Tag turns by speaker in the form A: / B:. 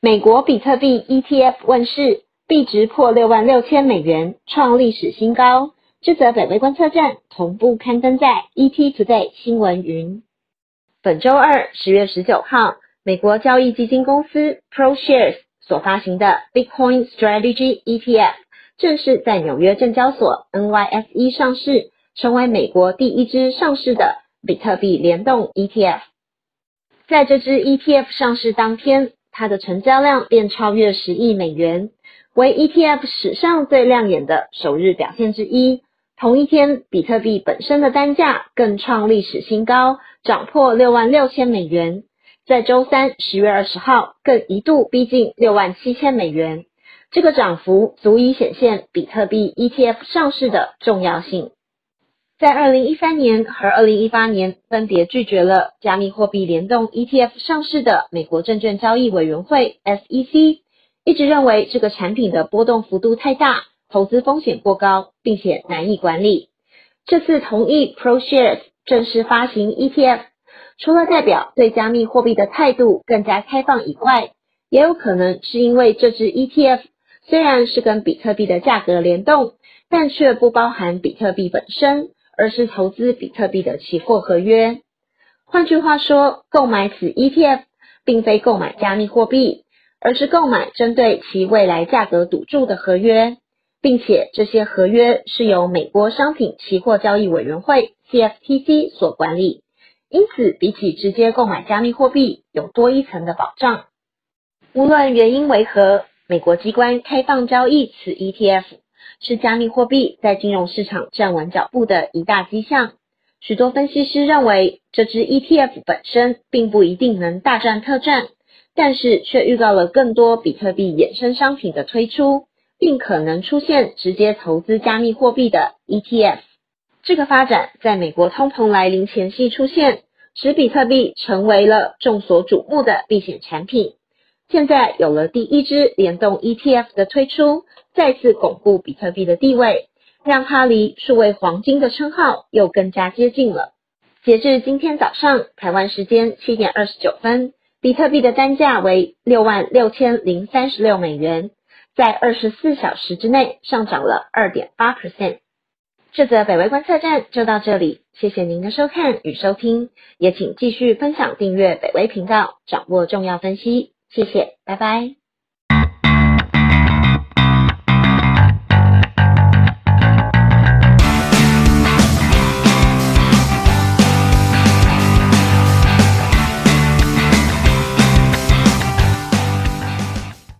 A: 美国比特币 ETF 问世，币值破六万六千美元，创历史新高。这则北威观测站同步刊登在 ET Today 新闻云。本周二，十月十九号，美国交易基金公司 ProShares 所发行的 Bitcoin Strategy ETF 正式在纽约证交所 NYSE 上市，成为美国第一支上市的比特币联动 ETF。在这支 ETF 上市当天，它的成交量便超越十亿美元，为 ETF 史上最亮眼的首日表现之一。同一天，比特币本身的单价更创历史新高，涨破六万六千美元。在周三十月二十号，更一度逼近六万七千美元。这个涨幅足以显现比特币 ETF 上市的重要性。在二零一三年和二零一八年分别拒绝了加密货币联动 ETF 上市的美国证券交易委员会 SEC，一直认为这个产品的波动幅度太大，投资风险过高，并且难以管理。这次同意 ProShares 正式发行 ETF，除了代表对加密货币的态度更加开放以外，也有可能是因为这支 ETF 虽然是跟比特币的价格联动，但却不包含比特币本身。而是投资比特币的期货合约。换句话说，购买此 ETF 并非购买加密货币，而是购买针对其未来价格赌注的合约，并且这些合约是由美国商品期货交易委员会 CFTC 所管理，因此比起直接购买加密货币，有多一层的保障。无论原因为何，美国机关开放交易此 ETF。是加密货币在金融市场站稳脚步的一大迹象。许多分析师认为，这支 ETF 本身并不一定能大赚特赚，但是却预告了更多比特币衍生商品的推出，并可能出现直接投资加密货币的 ETF。这个发展在美国通膨来临前夕出现，使比特币成为了众所瞩目的避险产品。现在有了第一支联动 ETF 的推出。再次巩固比特币的地位，让它离数位黄金的称号又更加接近了。截至今天早上台湾时间七点二十九分，比特币的单价为六万六千零三十六美元，在二十四小时之内上涨了二点八 percent。这则北威观测站就到这里，谢谢您的收看与收听，也请继续分享订阅北威频道，掌握重要分析。谢谢，拜拜。